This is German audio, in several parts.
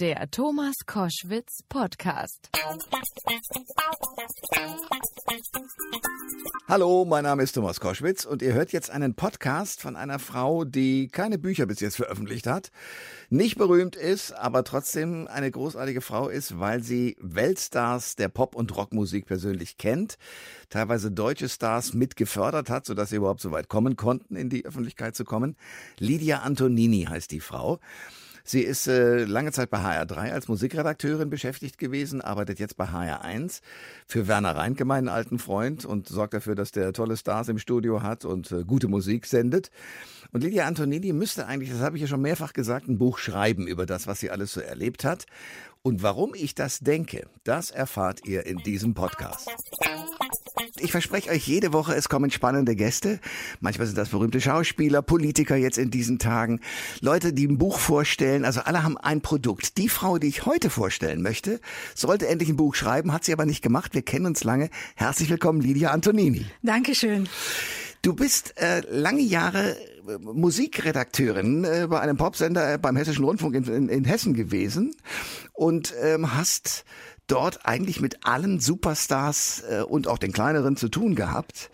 Der Thomas Koschwitz Podcast. Hallo, mein Name ist Thomas Koschwitz und ihr hört jetzt einen Podcast von einer Frau, die keine Bücher bis jetzt veröffentlicht hat, nicht berühmt ist, aber trotzdem eine großartige Frau ist, weil sie Weltstars der Pop- und Rockmusik persönlich kennt, teilweise deutsche Stars mit gefördert hat, sodass sie überhaupt so weit kommen konnten, in die Öffentlichkeit zu kommen. Lydia Antonini heißt die Frau. Sie ist äh, lange Zeit bei HR3 als Musikredakteurin beschäftigt gewesen, arbeitet jetzt bei HR1 für Werner Reinke, meinen alten Freund, und sorgt dafür, dass der tolle Stars im Studio hat und äh, gute Musik sendet. Und Lydia Antonini müsste eigentlich, das habe ich ja schon mehrfach gesagt, ein Buch schreiben über das, was sie alles so erlebt hat. Und warum ich das denke, das erfahrt ihr in diesem Podcast. Ich verspreche euch jede Woche, es kommen spannende Gäste. Manchmal sind das berühmte Schauspieler, Politiker jetzt in diesen Tagen, Leute, die ein Buch vorstellen. Also alle haben ein Produkt. Die Frau, die ich heute vorstellen möchte, sollte endlich ein Buch schreiben, hat sie aber nicht gemacht. Wir kennen uns lange. Herzlich willkommen, Lydia Antonini. Dankeschön. Du bist äh, lange Jahre Musikredakteurin äh, bei einem Popsender äh, beim Hessischen Rundfunk in, in, in Hessen gewesen und ähm, hast dort eigentlich mit allen Superstars äh, und auch den kleineren zu tun gehabt.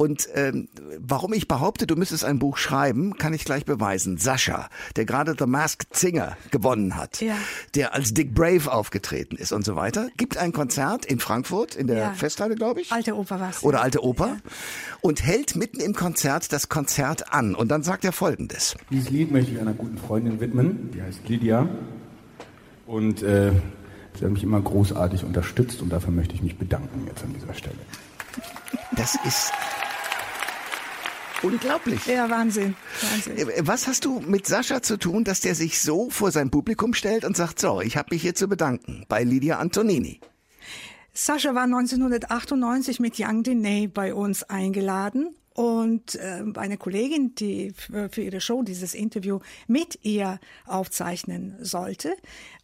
Und ähm, warum ich behaupte, du müsstest ein Buch schreiben, kann ich gleich beweisen. Sascha, der gerade The Masked Singer gewonnen hat, Ja. der als Dick Brave aufgetreten ist und so weiter, gibt ein Konzert in Frankfurt, in der Ja. Festhalle, glaube ich. Alte Oper was. Oder Alte Oper. Und hält mitten im Konzert das Konzert an. Und dann sagt er Folgendes. Dieses Lied möchte ich einer guten Freundin widmen, die heißt Lydia. Und äh, sie hat mich immer großartig unterstützt und dafür möchte ich mich bedanken jetzt an dieser Stelle. Das ist unglaublich. Ja, Wahnsinn. Wahnsinn. Was hast du mit Sascha zu tun, dass der sich so vor sein Publikum stellt und sagt, so, ich habe mich hier zu bedanken bei Lydia Antonini? Sascha war 1998 mit Young Diney bei uns eingeladen und äh, eine Kollegin, die für, ihre Show dieses Interview mit ihr aufzeichnen sollte,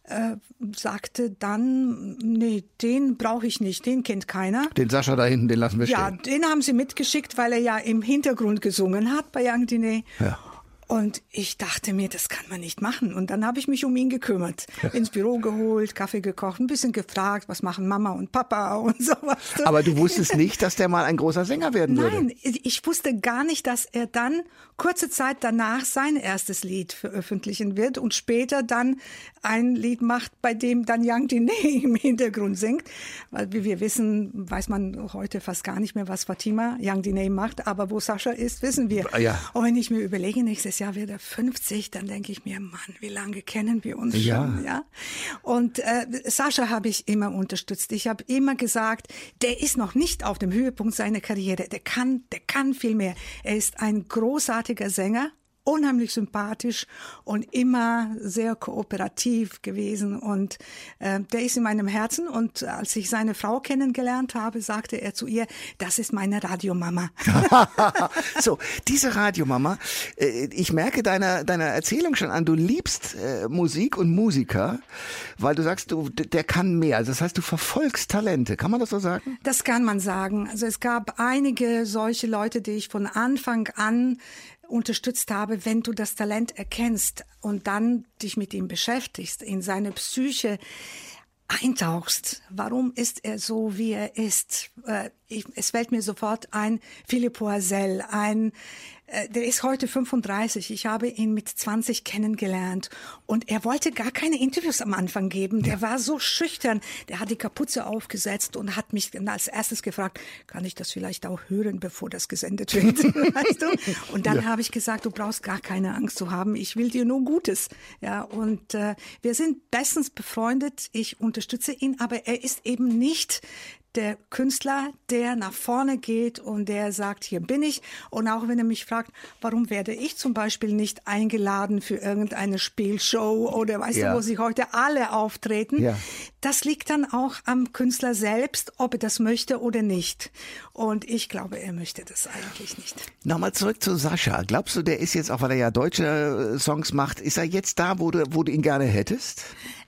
äh, sagte dann, nee, den brauche ich nicht, den kennt keiner. Den Sascha da hinten, den lassen wir Ja, stehen. den haben sie mitgeschickt, weil er ja im Hintergrund gesungen hat bei Young Diney. Ja. Und ich dachte mir, das kann man nicht machen. Und dann habe ich mich um ihn gekümmert. Ins Büro geholt, Kaffee gekocht, ein bisschen gefragt, was machen Mama und Papa und sowas. Aber du wusstest nicht, dass der mal ein großer Sänger werden würde. Nein, ich wusste gar nicht, dass er dann kurze Zeit danach sein erstes Lied veröffentlichen wird und später dann ein Lied macht, bei dem dann Young Diney im Hintergrund singt. Weil wie wir wissen, weiß man heute fast gar nicht mehr, was Fatima Young Diney macht, aber wo Sascha ist, wissen wir. Ja. Und wenn ich mir überlege, nächstes Jahr wird er 50, dann denke ich mir, Mann, wie lange kennen wir uns Ja. schon, ja? Und äh, Sascha habe ich immer unterstützt. Ich habe immer gesagt, der ist noch nicht auf dem Höhepunkt seiner Karriere. Der kann, der kann viel mehr. Er ist ein großartiger Sänger. Unheimlich sympathisch und immer sehr kooperativ gewesen. Und äh, der ist in meinem Herzen. Und als ich seine Frau kennengelernt habe, sagte er zu ihr, das ist meine Radiomama. so, diese Radiomama, äh, ich merke deiner, deiner Erzählung schon an, du liebst äh, Musik und Musiker, weil du sagst, du, der kann mehr. Also das heißt, du verfolgst Talente. Kann man das so sagen? Das kann man sagen. Also es gab einige solche Leute, die ich von Anfang an unterstützt habe, wenn du das Talent erkennst und dann dich mit ihm beschäftigst, in seine Psyche eintauchst. Warum ist er so, wie er ist? Äh, ich, es fällt mir sofort ein, Philipp Poisel, ein, der ist heute 35. Ich habe ihn mit 20 kennengelernt und er wollte gar keine Interviews am Anfang geben. Der war so schüchtern. Der hat die Kapuze aufgesetzt und hat mich als erstes gefragt, kann ich das vielleicht auch hören, bevor das gesendet wird? weißt du? Und dann habe ich gesagt, du brauchst gar keine Angst zu haben. Ich will dir nur Gutes. Ja, und äh, wir sind bestens befreundet. Ich unterstütze ihn, aber er ist eben nicht der Künstler, der nach vorne geht und der sagt, hier bin ich. Und auch wenn er mich fragt, warum werde ich zum Beispiel nicht eingeladen für irgendeine Spielshow oder weißt Ja. du, wo sie heute alle auftreten, Ja. das liegt dann auch am Künstler selbst, ob er das möchte oder nicht. Und ich glaube, er möchte das eigentlich nicht. Nochmal zurück zu Sascha. Glaubst du, der ist jetzt, auch weil er ja deutsche äh, Songs macht, ist er jetzt da, wo du, wo du ihn gerne hättest?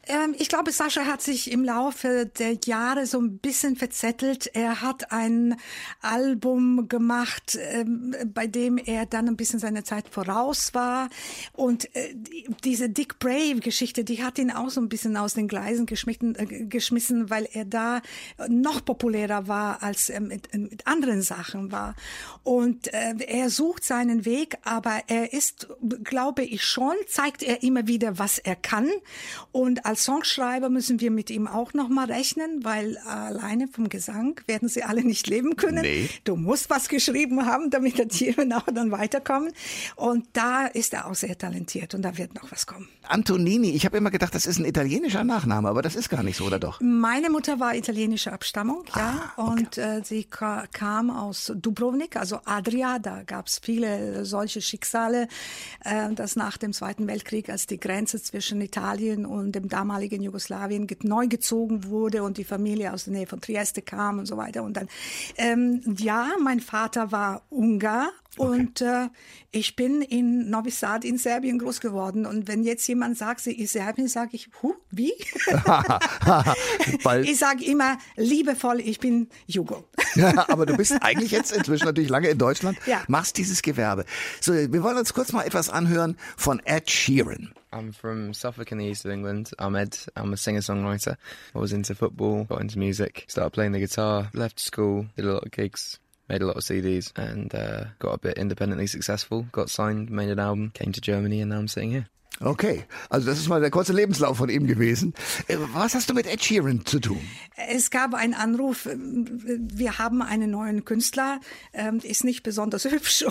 Ähm, ich glaube, Sascha hat sich im Laufe der Jahre so ein bisschen verzettelt. Er hat ein Album gemacht, ähm, bei dem er dann ein bisschen seiner Zeit voraus war. Und äh, diese Dick Brave-Geschichte, die hat ihn auch so ein bisschen aus den Gleisen geschmissen, äh, geschmissen weil er da noch populärer war, als er mit, mit anderen Sachen war. Und äh, er sucht seinen Weg, aber er ist, glaube ich schon, zeigt er immer wieder, was er kann. Und als Songschreiber müssen wir mit ihm auch noch mal rechnen, weil alleine vom Gesang werden sie alle nicht leben können. Nee. Du musst was geschrieben haben, damit die Tiere auch dann weiterkommen. Und da ist er auch sehr talentiert und da wird noch was kommen. Antonini, ich habe immer gedacht, das ist ein italienischer Nachname, aber das ist gar nicht so, oder doch? Meine Mutter war italienischer Abstammung, ja, ah, okay. und äh, sie kam aus Dubrovnik, also Adria. Da gab es viele solche Schicksale, äh, dass nach dem Zweiten Weltkrieg, als die Grenze zwischen Italien und dem damaligen Jugoslawien neu gezogen wurde und die Familie aus der Nähe von Trieste kam und so weiter. Und dann, ähm, ja, mein Vater war Ungar Okay. Und äh, ich bin in Novi Sad in Serbien groß geworden. Und wenn jetzt jemand sagt, sie ist Serbien, sage ich, huh, wie? ich sage immer liebevoll, ich bin Jugo. aber du bist eigentlich jetzt inzwischen natürlich lange in Deutschland, ja. machst dieses Gewerbe. So, wir wollen uns kurz mal etwas anhören von Ed Sheeran. I'm from Suffolk in the east of England. I'm Ed. I'm a singer-songwriter. I was into football, got into music, started playing the guitar, left school, did a lot of gigs, made a lot of CDs, and uh, got a bit independently successful. Got signed, made an album, came to Germany, and now I'm sitting here. Okay, also das ist mal der kurze Lebenslauf von ihm gewesen. Äh, was hast du mit Ed Sheeran zu tun? Es gab einen Anruf, wir haben einen neuen Künstler, ähm, ist nicht besonders hübsch,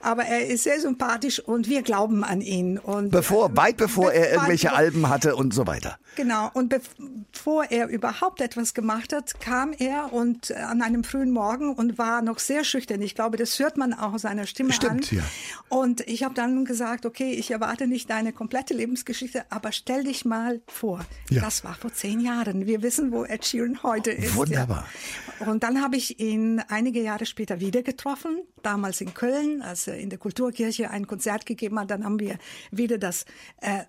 aber er ist sehr sympathisch und wir glauben an ihn. Und bevor, weit bevor er irgendwelche Alben hatte und so weiter. Genau, und bevor er überhaupt etwas gemacht hat, kam er und äh, an einem frühen Morgen und war noch sehr schüchtern. Ich glaube, das hört man auch seiner Stimme Stimmt, an. Ja. Und ich habe dann gesagt, okay, ich erwarte nicht deine deine komplette Lebensgeschichte, aber stell dich mal vor, ja. das war vor zehn Jahren. Wir wissen, wo Ed Sheeran heute ist. Wunderbar. Ja. Und dann habe ich ihn einige Jahre später wieder getroffen, damals in Köln, als er in der Kulturkirche ein Konzert gegeben hat. Dann haben wir wieder das äh,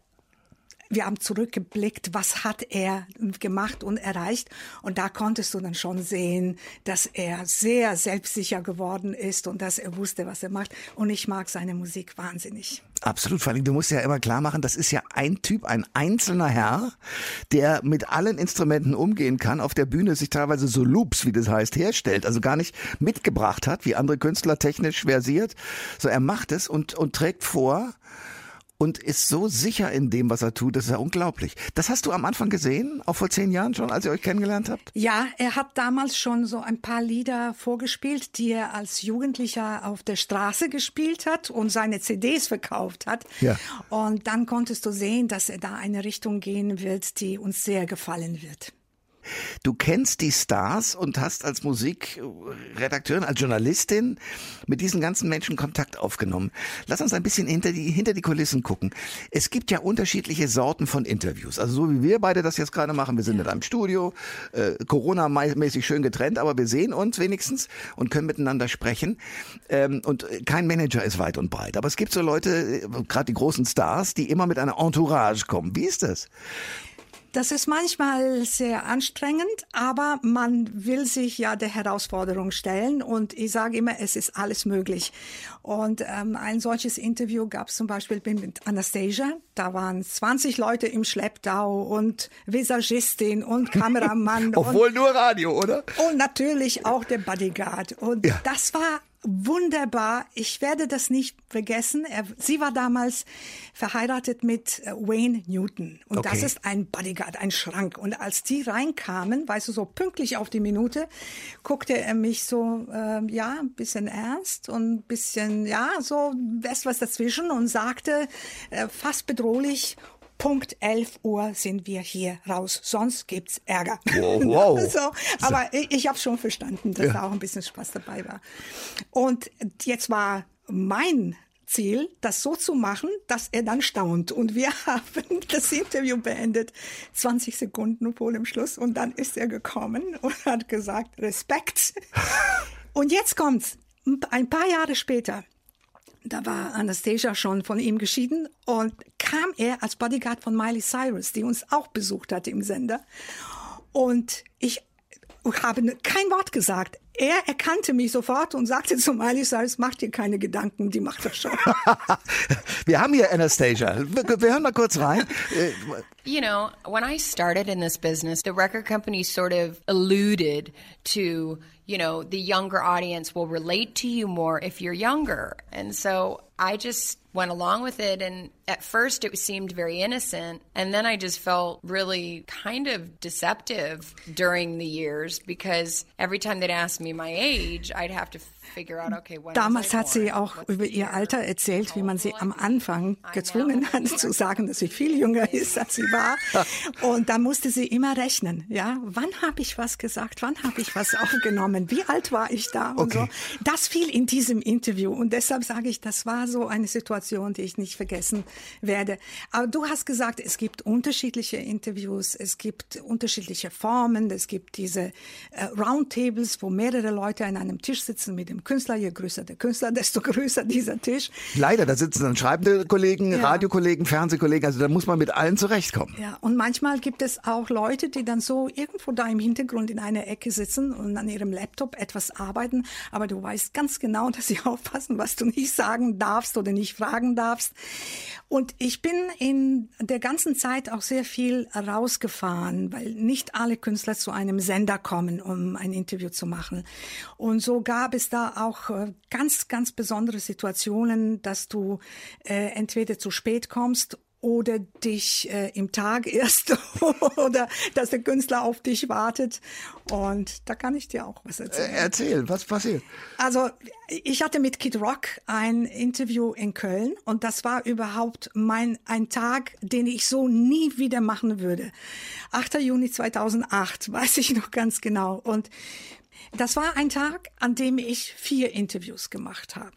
wir haben zurückgeblickt, was hat er gemacht und erreicht. Und da konntest du dann schon sehen, dass er sehr selbstsicher geworden ist und dass er wusste, was er macht. Und ich mag seine Musik wahnsinnig. Absolut, vor allem, du musst ja immer klar machen, das ist ja ein Typ, ein einzelner Herr, der mit allen Instrumenten umgehen kann, auf der Bühne sich teilweise so Loops, wie das heißt, herstellt, also gar nicht mitgebracht hat, wie andere Künstler technisch versiert. So, er macht es und, und trägt vor, und ist so sicher in dem, was er tut, das ist ja unglaublich. Das hast du am Anfang gesehen, auch vor zehn Jahren schon, als ihr euch kennengelernt habt? Ja, er hat damals schon so ein paar Lieder vorgespielt, die er als Jugendlicher auf der Straße gespielt hat und seine CDs verkauft hat. Ja. Und dann konntest du sehen, dass er da eine Richtung gehen wird, die uns sehr gefallen wird. Du kennst die Stars und hast als Musikredakteurin, als Journalistin mit diesen ganzen Menschen Kontakt aufgenommen. Lass uns ein bisschen hinter die, hinter die Kulissen gucken. Es gibt ja unterschiedliche Sorten von Interviews. Also so wie wir beide das jetzt gerade machen. Wir sind in einem Studio, äh, Corona-mäßig schön getrennt, aber wir sehen uns wenigstens und können miteinander sprechen. Ähm, und kein Manager ist weit und breit. Aber es gibt so Leute, äh, gerade die großen Stars, die immer mit einer Entourage kommen. Wie ist das? Das ist manchmal sehr anstrengend, aber man will sich ja der Herausforderung stellen und ich sage immer, es ist alles möglich. Und ähm, ein solches Interview gab es zum Beispiel mit Anastasia. Da waren 20 Leute im Schlepptau und Visagistin und Kameramann. Obwohl und, nur Radio, oder? Und natürlich auch der Bodyguard. Und ja. das war wunderbar. Ich werde das nicht vergessen. Er, sie war damals verheiratet mit äh, Wayne Newton. Und okay. das ist ein Bodyguard, ein Schrank. Und als die reinkamen, weißt du, so pünktlich auf die Minute, guckte er mich so, äh, ja, ein bisschen ernst und ein bisschen, ja, so was dazwischen und sagte äh, fast bedrohlich, Punkt 11 Uhr sind wir hier raus, sonst gibt's Ärger. Wow, wow. so, aber ich, ich habe schon verstanden, dass ja. da auch ein bisschen Spaß dabei war. Und jetzt war mein Ziel, das so zu machen, dass er dann staunt. Und wir haben das Interview beendet, 20 Sekunden vor dem Schluss. Und dann ist er gekommen und hat gesagt, Respekt. Und jetzt kommt's. Ein paar Jahre später Da war Anastasia schon von ihm geschieden und kam er als Bodyguard von Miley Cyrus, die uns auch besucht hatte im Sender. Und ich habe kein Wort gesagt. Er erkannte mich sofort und sagte zu Miley Cyrus, mach dir keine Gedanken, die macht das schon. Wir haben hier Anastasia. Wir, wir hören mal kurz rein. You know, when I started in this business, the record company sort of alluded to, you know, the younger audience will relate to you more if you're younger. And so I just went along with it. And at first it seemed very innocent. And then I just felt really kind of deceptive during the years because every time they'd ask me my age, I'd have to Damals hat sie auch über ihr? Alter erzählt, wie man sie am Anfang I gezwungen hat zu sagen, dass sie viel jünger ist, als sie war. Und da musste sie immer rechnen. Ja, wann habe ich was gesagt? Wann habe ich was aufgenommen? Wie alt war ich da? Und Okay. so. Das fiel in diesem Interview. Und deshalb sage ich, das war so eine Situation, die ich nicht vergessen werde. Aber du hast gesagt, es gibt unterschiedliche Interviews, es gibt unterschiedliche Formen, es gibt diese äh, Roundtables, wo mehrere Leute an einem Tisch sitzen mit dem Künstler. Je größer der Künstler, desto größer dieser Tisch. Leider, da sitzen dann schreibende Kollegen, Ja. Radiokollegen, Fernsehkollegen. Also da muss man mit allen zurechtkommen. Ja, und manchmal gibt es auch Leute, die dann so irgendwo da im Hintergrund in einer Ecke sitzen und an ihrem Laptop etwas arbeiten, aber du weißt ganz genau, dass sie aufpassen, was du nicht sagen darfst oder nicht fragen darfst. Und ich bin in der ganzen Zeit auch sehr viel rausgefahren, weil nicht alle Künstler zu einem Sender kommen, um ein Interview zu machen. Und so gab es da auch äh, ganz, ganz besondere Situationen, dass du äh, entweder zu spät kommst oder dich äh, im Tag erst oder dass der Künstler auf dich wartet. Und da kann ich dir auch was Äh, erzählen. erzähl, was passiert? Also ich hatte mit Kid Rock ein Interview in Köln und das war überhaupt mein ein Tag, den ich so nie wieder machen würde. 8. Juni 2008, weiß ich noch ganz genau. Und das war ein Tag, an dem ich vier Interviews gemacht habe.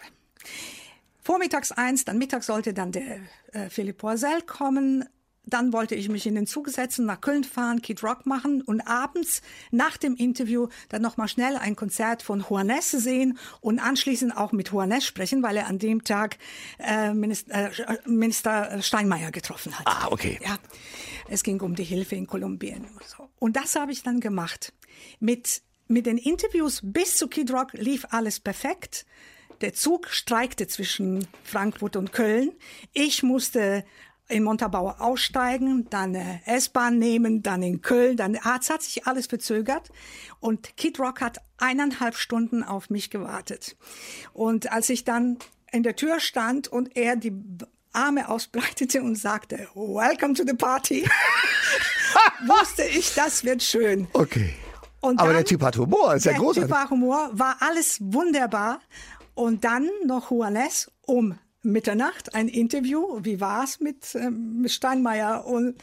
Vormittags eins, dann mittags sollte dann der äh, Philipp Poisel kommen. Dann wollte ich mich in den Zug setzen, nach Köln fahren, Kid Rock machen und abends nach dem Interview dann nochmal schnell ein Konzert von Juanes sehen und anschließend auch mit Juanes sprechen, weil er an dem Tag äh, Minister, äh, Minister Steinmeier getroffen hat. Ah, okay. Ja, es ging um die Hilfe in Kolumbien und so. Und das habe ich dann gemacht. Mit, mit den Interviews bis zu Kid Rock lief alles perfekt. Der Zug streikte zwischen Frankfurt und Köln. Ich musste in Montabaur aussteigen, dann eine S-Bahn nehmen, dann in Köln, dann ah, es hat sich alles verzögert und Kid Rock hat eineinhalb Stunden auf mich gewartet. Und als ich dann in der Tür stand und er die Arme ausbreitete und sagte, Welcome to the party, wusste ich, das wird schön. Okay. Und Aber dann- der Typ hat Humor, ist ja der großartig. Typ war Humor, war alles wunderbar. Und dann noch Juanes um Mitternacht ein Interview. Wie war's mit, ähm, mit Steinmeier? Und,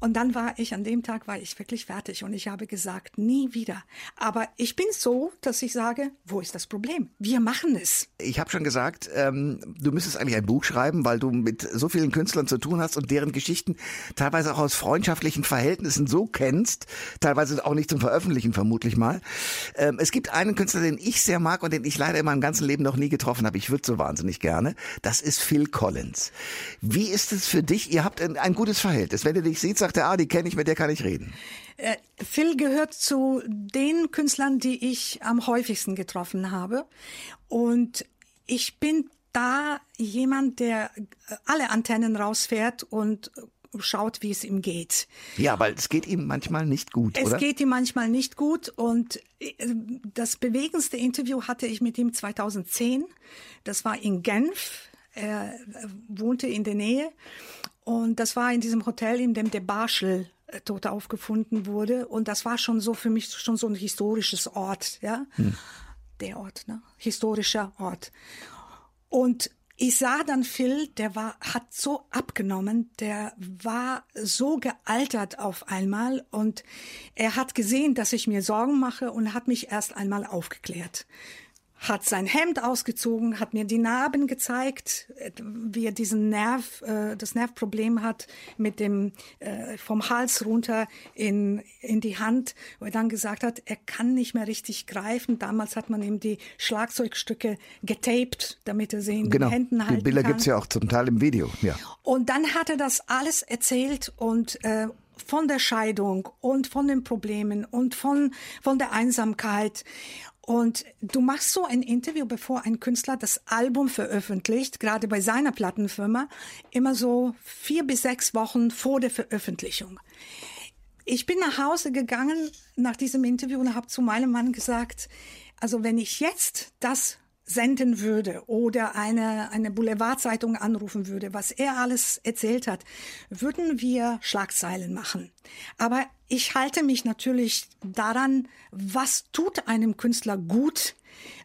und dann war ich, an dem Tag war ich wirklich fertig und ich habe gesagt, nie wieder. Aber ich bin so, dass ich sage, wo ist das Problem? Wir machen es. Ich habe schon gesagt, ähm, du müsstest eigentlich ein Buch schreiben, weil du mit so vielen Künstlern zu tun hast und deren Geschichten teilweise auch aus freundschaftlichen Verhältnissen so kennst, teilweise auch nicht zum Veröffentlichen vermutlich mal. Ähm, es gibt einen Künstler, den ich sehr mag und den ich leider in meinem ganzen Leben noch nie getroffen habe. Ich würde so wahnsinnig gerne. Das ist Phil Collins. Wie ist es für dich? Ihr habt ein, ein gutes Verhältnis. Wenn ihr dich seht, sagt er, ah, die kenne ich, mit der kann ich reden. Äh, Phil gehört zu den Künstlern, die ich am häufigsten getroffen habe. Und ich bin da jemand, der alle Antennen rausfährt und schaut, wie es ihm geht. Ja, weil es geht ihm manchmal nicht gut, Es oder? geht ihm manchmal nicht gut und äh, das bewegendste Interview hatte ich mit ihm 2010. Das war in Genf. Er äh, wohnte in der Nähe und das war in diesem Hotel, in dem der Barschel äh, tot aufgefunden wurde und das war schon so für mich schon so ein historisches Ort, ja. Der Ort, ne? Historischer Ort. Und ich sah dann Phil, der war, hat so abgenommen, der war so gealtert auf einmal und er hat gesehen, dass ich mir Sorgen mache und hat mich erst einmal aufgeklärt. Hat sein Hemd ausgezogen, hat mir die Narben gezeigt, wie er diesen Nerv, äh, das Nervproblem hat mit dem äh, vom Hals runter in in die Hand, wo er dann gesagt hat, er kann nicht mehr richtig greifen. Damals hat man ihm die Schlagzeugstücke getaped, damit er sie in genau. den Händen halten Die Bilder kann. gibt's ja auch zum Teil im Video. Ja. Und dann hat er das alles erzählt und äh, von der Scheidung und von den Problemen und von, von der Einsamkeit. Und du machst so ein Interview, bevor ein Künstler das Album veröffentlicht, gerade bei seiner Plattenfirma, immer so vier bis sechs Wochen vor der Veröffentlichung. Ich bin nach Hause gegangen nach diesem Interview und habe zu meinem Mann gesagt, also wenn ich jetzt das senden würde oder eine, eine Boulevardzeitung anrufen würde, was er alles erzählt hat, würden wir Schlagzeilen machen. Aber ich halte mich natürlich daran, was tut einem Künstler gut,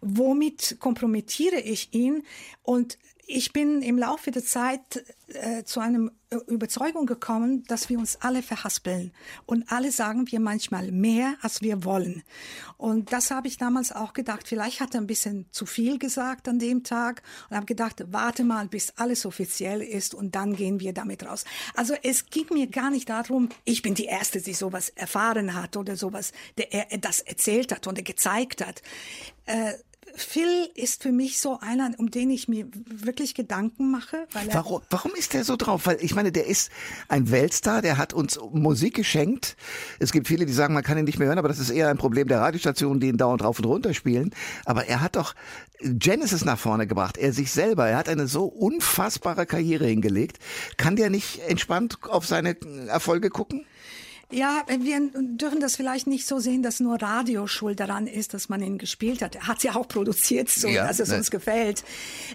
womit kompromittiere ich ihn und ich bin im Laufe der Zeit äh, zu einem Überzeugung gekommen, dass wir uns alle verhaspeln und alle sagen wir manchmal mehr, als wir wollen. Und das habe ich damals auch gedacht. Vielleicht hat er ein bisschen zu viel gesagt an dem Tag und habe gedacht, warte mal, bis alles offiziell ist und dann gehen wir damit raus. Also es ging mir gar nicht darum, ich bin die Erste, die sowas erfahren hat oder sowas, der er das erzählt hat und gezeigt hat. Äh, Phil ist für mich so einer, um den ich mir wirklich Gedanken mache. Warum, warum ist der so drauf? Weil ich meine, der ist ein Weltstar, der hat uns Musik geschenkt. Es gibt viele, die sagen, man kann ihn nicht mehr hören, aber das ist eher ein Problem der Radiostationen, die ihn dauernd rauf und runter spielen. Aber er hat doch Genesis nach vorne gebracht, er sich selber. Er hat eine so unfassbare Karriere hingelegt. Kann der nicht entspannt auf seine Erfolge gucken? Ja, wir dürfen das vielleicht nicht so sehen, dass nur Radio schuld daran ist, dass man ihn gespielt hat. Er hat sie auch produziert, so Ja, dass es ne. uns gefällt.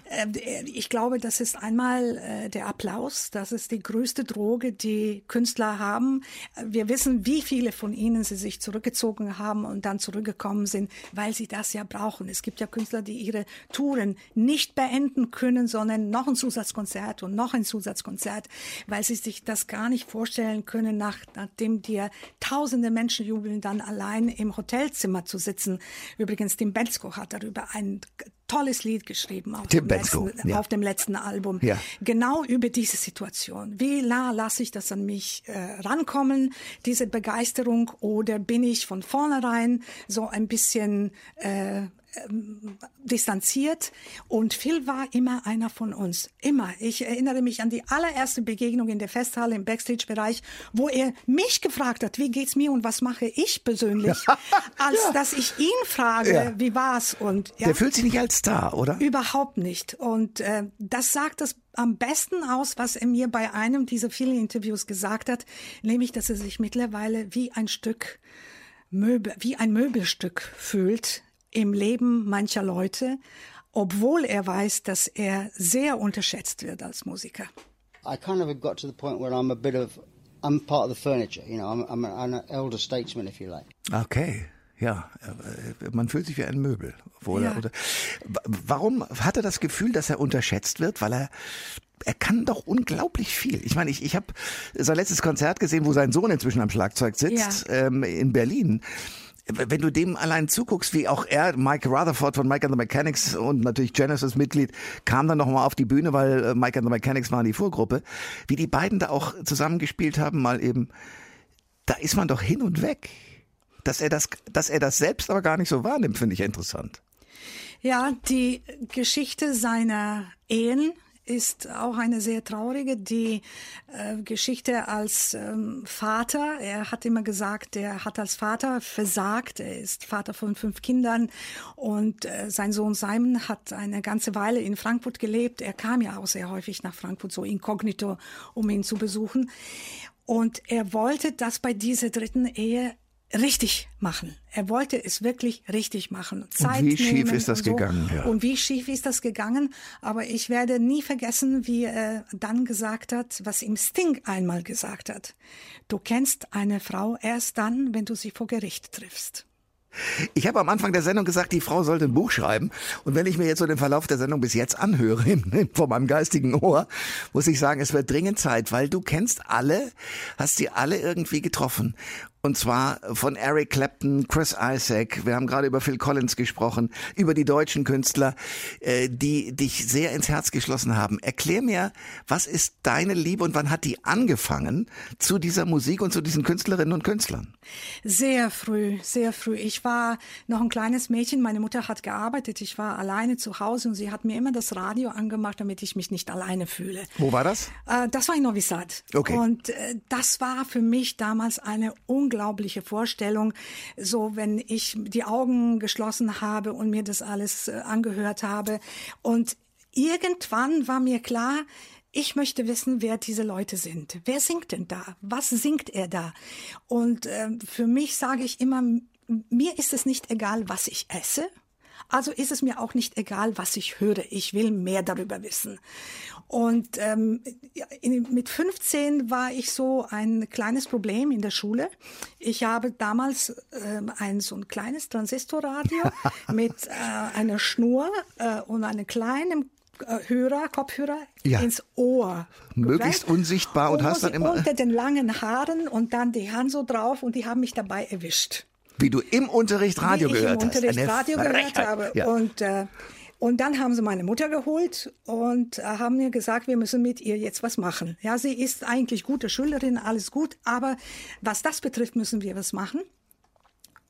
Äh, Ich glaube, das ist einmal äh, der Applaus. Das ist die größte Droge, die Künstler haben. Wir wissen, wie viele von ihnen sie sich zurückgezogen haben und dann zurückgekommen sind, weil sie das ja brauchen. Es gibt ja Künstler, die ihre Touren nicht beenden können, sondern noch ein Zusatzkonzert und noch ein Zusatzkonzert, weil sie sich das gar nicht vorstellen können, nach, nachdem dir tausende Menschen jubeln, dann allein im Hotelzimmer zu sitzen. Übrigens, Tim Bensko hat darüber ein tolles Lied geschrieben auf, Tim dem, Bendzko, letzten, ja. auf dem letzten Album. Ja. Genau über diese Situation. Wie nah lasse ich das an mich äh, rankommen, diese Begeisterung, oder bin ich von vornherein so ein bisschen äh, ähm, distanziert und Phil war immer einer von uns. Immer. Ich erinnere mich an die allererste Begegnung in der Festhalle im Backstage-Bereich, wo er mich gefragt hat, wie geht's mir und was mache ich persönlich, als dass ich ihn frage, Ja. wie war's und ja. Der fühlt sich nicht als Star, oder? Überhaupt nicht. Und äh, das sagt das am besten aus, was er mir bei einem dieser vielen Interviews gesagt hat, nämlich, dass er sich mittlerweile wie ein Stück Möbel, wie ein Möbelstück fühlt im Leben mancher Leute, obwohl er weiß, dass er sehr unterschätzt wird als Musiker. I kind of got to the point where I'm a bit of, I'm part of the furniture, you know, I'm, I'm an, an elder statesman, if you like. Okay. Ja, äh, man fühlt sich wie ein Möbel. Obwohl Ja. er Warum hat er das Gefühl, dass er unterschätzt wird? Weil er er kann doch unglaublich viel. Ich meine, ich, ich habe sein letztes Konzert gesehen, wo sein Sohn inzwischen am Schlagzeug sitzt, ähm, in Berlin. Wenn du dem allein zuguckst, wie auch er, Mike Rutherford von Mike and the Mechanics und natürlich Genesis Mitglied, kam dann nochmal auf die Bühne, weil äh, Mike and the Mechanics waren die Vorgruppe, wie die beiden da auch zusammengespielt haben, mal eben, da ist man doch hin und weg. Dass er das, dass er das selbst aber gar nicht so wahrnimmt, finde ich interessant. Ja, die Geschichte seiner Ehen ist auch eine sehr traurige. Die äh, Geschichte als ähm, Vater, er hat immer gesagt, er hat als Vater versagt. Er ist Vater von fünf Kindern und äh, sein Sohn Simon hat eine ganze Weile in Frankfurt gelebt. Er kam ja auch sehr häufig nach Frankfurt, so inkognito, um ihn zu besuchen. Und er wollte das bei dieser dritten Ehe richtig machen. Er wollte es wirklich richtig machen. Zeit wie schief nehmen ist das und so. gegangen, ja. Und wie schief ist das gegangen? Aber ich werde nie vergessen, wie er dann gesagt hat, was ihm Sting einmal gesagt hat. Du kennst eine Frau erst dann, wenn du sie vor Gericht triffst. Ich habe am Anfang der Sendung gesagt, die Frau sollte ein Buch schreiben. Und wenn ich mir jetzt so den Verlauf der Sendung bis jetzt anhöre, von meinem geistigen Ohr, muss ich sagen, es wird dringend Zeit, weil du kennst alle, hast sie alle irgendwie getroffen. Und zwar von Eric Clapton, Chris Isaac. Wir haben gerade über Phil Collins gesprochen, über die deutschen Künstler, äh, die dich sehr ins Herz geschlossen haben. Erklär mir, was ist deine Liebe und wann hat die angefangen zu dieser Musik und zu diesen Künstlerinnen und Künstlern? Sehr früh, sehr früh. Ich war noch ein kleines Mädchen. Meine Mutter hat gearbeitet. Ich war alleine zu Hause und sie hat mir immer das Radio angemacht, damit ich mich nicht alleine fühle. Wo war das? Äh, das war in Novi Sad. Okay. Und äh, das war für mich damals eine unglaubliche Vorstellung. So, wenn ich die Augen geschlossen habe und mir das alles äh, angehört habe. Und irgendwann war mir klar, ich möchte wissen, wer diese Leute sind. Wer singt denn da? Was singt er da? Und äh, für mich sage ich immer, mir ist es nicht egal, was ich esse. Also ist es mir auch nicht egal, was ich höre. Ich will mehr darüber wissen. Und ähm, in, mit 15 war ich so ein kleines Problem in der Schule. Ich habe damals ähm, ein so ein kleines Transistorradio mit äh, einer Schnur äh, und einem kleinen äh, Hörer, Kopfhörer Ja. ins Ohr. Möglichst gepackt. unsichtbar und hast dann immer- unter den langen Haaren und dann die Hand so drauf und die haben mich dabei erwischt Wie du im Unterricht Radio wie ich gehört im hast. Unterricht Eine Radio gehört habe. Ja. Und, äh, und dann haben sie meine Mutter geholt und äh, haben mir gesagt, wir müssen mit ihr jetzt was machen. Ja, sie ist eigentlich gute Schülerin, alles gut, aber was das betrifft, müssen wir was machen.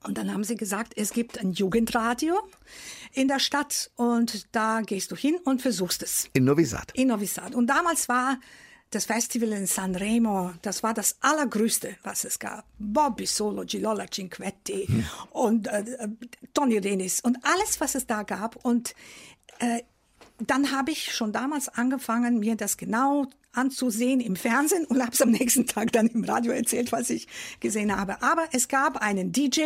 Und dann haben sie gesagt, es gibt ein Jugendradio in der Stadt und da gehst du hin und versuchst es In Novi Sad. in Novi Sad. Und damals war das Festival in Sanremo, das war das allergrößte, was es gab. Bobby Solo, Gilola Cinquetti und äh, äh, Tony Renis und alles, was es da gab. Und äh, dann habe ich schon damals angefangen, mir das genau anzusehen im Fernsehen und habe es am nächsten Tag dann im Radio erzählt, was ich gesehen habe. Aber es gab einen DJ,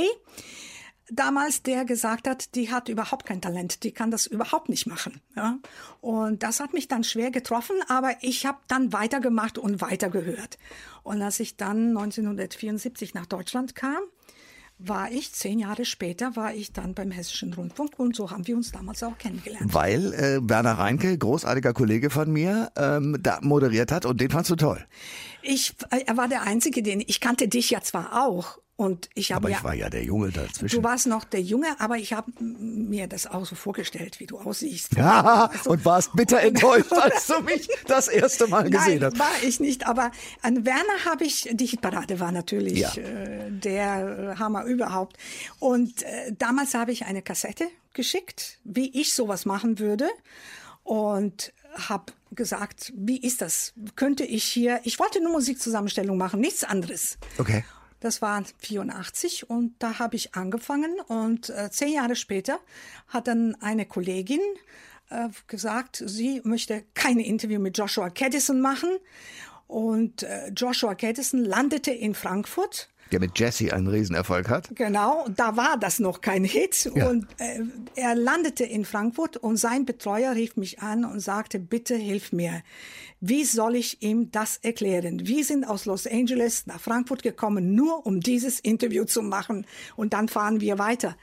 damals, der gesagt hat, die hat überhaupt kein Talent, die kann das überhaupt nicht machen. Ja? Und das hat mich dann schwer getroffen, aber ich habe dann weitergemacht und weitergehört. Und als ich dann 1974 nach Deutschland kam, war ich zehn Jahre später, war ich dann beim Hessischen Rundfunk und so haben wir uns damals auch kennengelernt. Weil äh, Werner Reinke, großartiger Kollege von mir, ähm, da moderiert hat und den fandst du toll. Ich, äh, er war der Einzige, den ich kannte dich ja zwar auch und ich habe Aber ja ich war ja der Junge dazwischen. Du warst noch der Junge, aber ich habe mir das auch so vorgestellt, wie du aussiehst. ja, Also- und warst bitter enttäuscht, als du mich das erste Mal gesehen Nein, hast. war ich nicht, aber an Werner habe ich, die Hitparade war natürlich Ja. äh, der Hammer überhaupt. Und äh, damals habe ich eine Kassette geschickt, wie ich sowas machen würde und habe gesagt, wie ist das? Könnte ich hier, ich wollte nur Musikzusammenstellung machen, nichts anderes. Okay. Das war 84 und da habe ich angefangen und äh, zehn Jahre später hat dann eine Kollegin äh, gesagt, sie möchte keine Interview mit Joshua Caddison machen und äh, Joshua Caddison landete in Frankfurt Der mit Jesse einen Riesenerfolg hat. Genau, da war das noch kein Hit. Ja. Und äh, er landete in Frankfurt und sein Betreuer rief mich an und sagte, bitte hilf mir. Wie soll ich ihm das erklären? Wir sind aus Los Angeles nach Frankfurt gekommen, nur um dieses Interview zu machen. Und dann fahren wir weiter.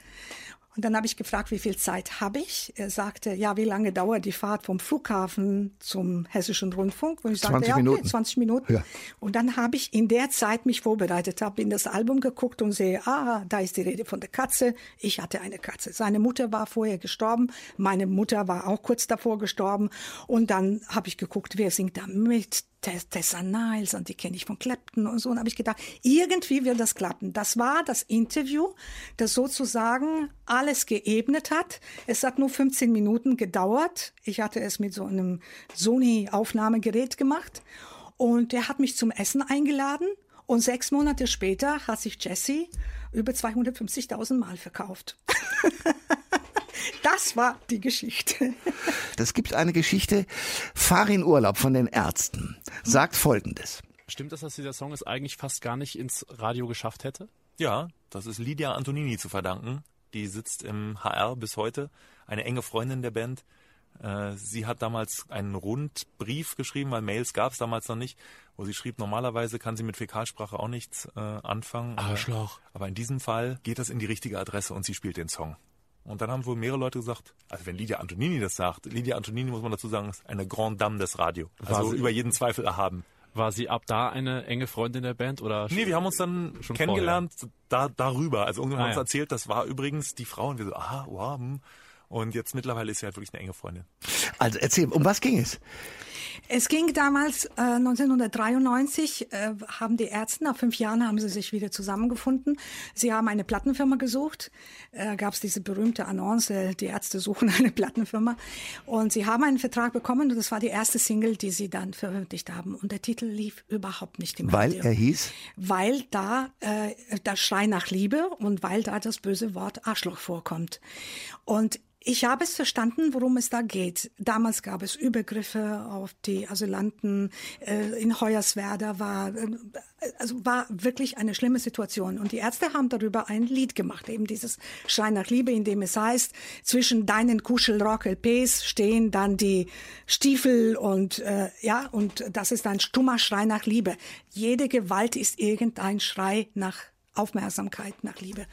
Und dann habe ich gefragt, wie viel Zeit habe ich? Er sagte, ja, wie lange dauert die Fahrt vom Flughafen zum Hessischen Rundfunk? Und ich sagte, 20 ja, okay, Minuten. 20 Minuten. Ja. Und dann habe ich in der Zeit mich vorbereitet, habe in das Album geguckt und sehe, ah, da ist die Rede von der Katze. Ich hatte eine Katze. Seine Mutter war vorher gestorben. Meine Mutter war auch kurz davor gestorben. Und dann habe ich geguckt, wer singt da mit? Tess- Tessa Niles und die kenne ich von Clapton und so. Und habe ich gedacht, irgendwie wird das klappen. Das war das Interview, das sozusagen alles geebnet hat. Es hat nur 15 Minuten gedauert. Ich hatte es mit so einem Sony-Aufnahmegerät gemacht. Und der hat mich zum Essen eingeladen. Und sechs Monate später hat sich Jesse über 250.000 Mal verkauft. das war die Geschichte. Das gibt eine Geschichte. Fahr in Urlaub von den Ärzten. Sagt folgendes. Stimmt es, dass dieser Song es eigentlich fast gar nicht ins Radio geschafft hätte? Ja, das ist Lydia Antonini zu verdanken. Die sitzt im HR bis heute, eine enge Freundin der Band. Äh, Sie hat damals einen Rundbrief geschrieben, weil Mails gab es damals noch nicht, wo sie schrieb, normalerweise kann sie mit Fäkalsprache auch nichts äh, anfangen. Arschloch. Aber in diesem Fall geht das in die richtige Adresse und sie spielt den Song. Und dann haben wohl mehrere Leute gesagt, also wenn Lydia Antonini das sagt, Lydia Antonini muss man dazu sagen, ist eine Grande Dame des Radio. Also sie- über jeden Zweifel erhaben. War sie ab da eine enge Freundin der Band oder? Nee, wir haben uns dann schon kennengelernt da, darüber. Also irgendwann Ah, hat uns ja. erzählt, das war übrigens die Frau und wir so, aha, wow, hm. Und jetzt mittlerweile ist sie halt wirklich eine enge Freundin. Also erzähl, um was ging es? Es ging damals, äh, 1993, äh, haben die Ärzte, nach fünf Jahren haben sie sich wieder zusammengefunden. Sie haben eine Plattenfirma gesucht. Äh, Gab es diese berühmte Annonce, die Ärzte suchen eine Plattenfirma. Und sie haben einen Vertrag bekommen und das war die erste Single, die sie dann veröffentlicht haben. Und der Titel lief überhaupt nicht im Weil Radio. er hieß? Weil da äh, das Schrei nach Liebe und weil da das böse Wort Arschloch vorkommt. Und ich habe es verstanden, worum es da geht. Damals gab es Übergriffe auf die Asylanten. Äh, in Hoyerswerda war, äh, also war wirklich eine schlimme Situation. Und die Ärzte haben darüber ein Lied gemacht, eben dieses Schrei nach Liebe, in dem es heißt, zwischen deinen Kuschelrock-LPs stehen dann die Stiefel und, äh, ja, und das ist ein stummer Schrei nach Liebe. Jede Gewalt ist irgendein Schrei nach Aufmerksamkeit nach Liebe.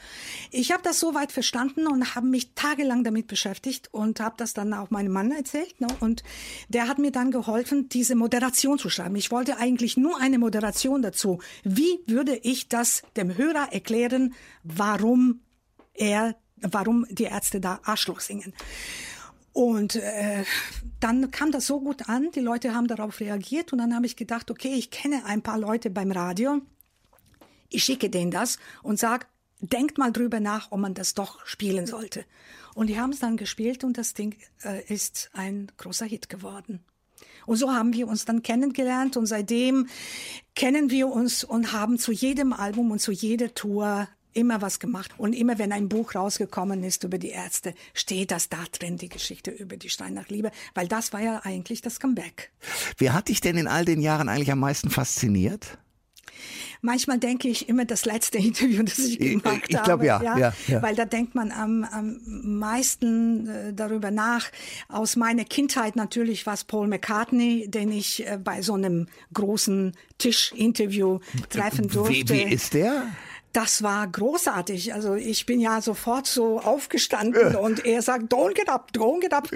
Ich habe das soweit verstanden und habe mich tagelang damit beschäftigt und habe das dann auch meinem Mann erzählt. Ne? Und der hat mir dann geholfen, diese Moderation zu schreiben. Ich wollte eigentlich nur eine Moderation dazu. Wie würde ich das dem Hörer erklären, warum er, warum die Ärzte da Arschloch singen? Und äh, dann kam das so gut an, die Leute haben darauf reagiert und dann habe ich gedacht, okay, ich kenne ein paar Leute beim Radio, ich schicke denen das und sag, denkt mal drüber nach, ob man das doch spielen sollte. Und die haben es dann gespielt und das Ding äh, ist ein großer Hit geworden. Und so haben wir uns dann kennengelernt und seitdem kennen wir uns und haben zu jedem Album und zu jeder Tour immer was gemacht. Und immer wenn ein Buch rausgekommen ist über die Ärzte, steht das da drin, die Geschichte über die Stein nach Liebe, weil das war ja eigentlich das Comeback. Wer hat dich denn in all den Jahren eigentlich am meisten fasziniert? Manchmal denke ich immer das letzte Interview, das ich Ich- gemacht ich glaub, habe. ja, ja, ja. Weil da denkt man am, am meisten äh, darüber nach. Aus meiner Kindheit natürlich war es Paul McCartney, den ich äh, bei so einem großen Tischinterview treffen durfte. Wie, wie ist der? Das war großartig. Also ich bin ja sofort so aufgestanden und er sagt, don't get up, don't get up.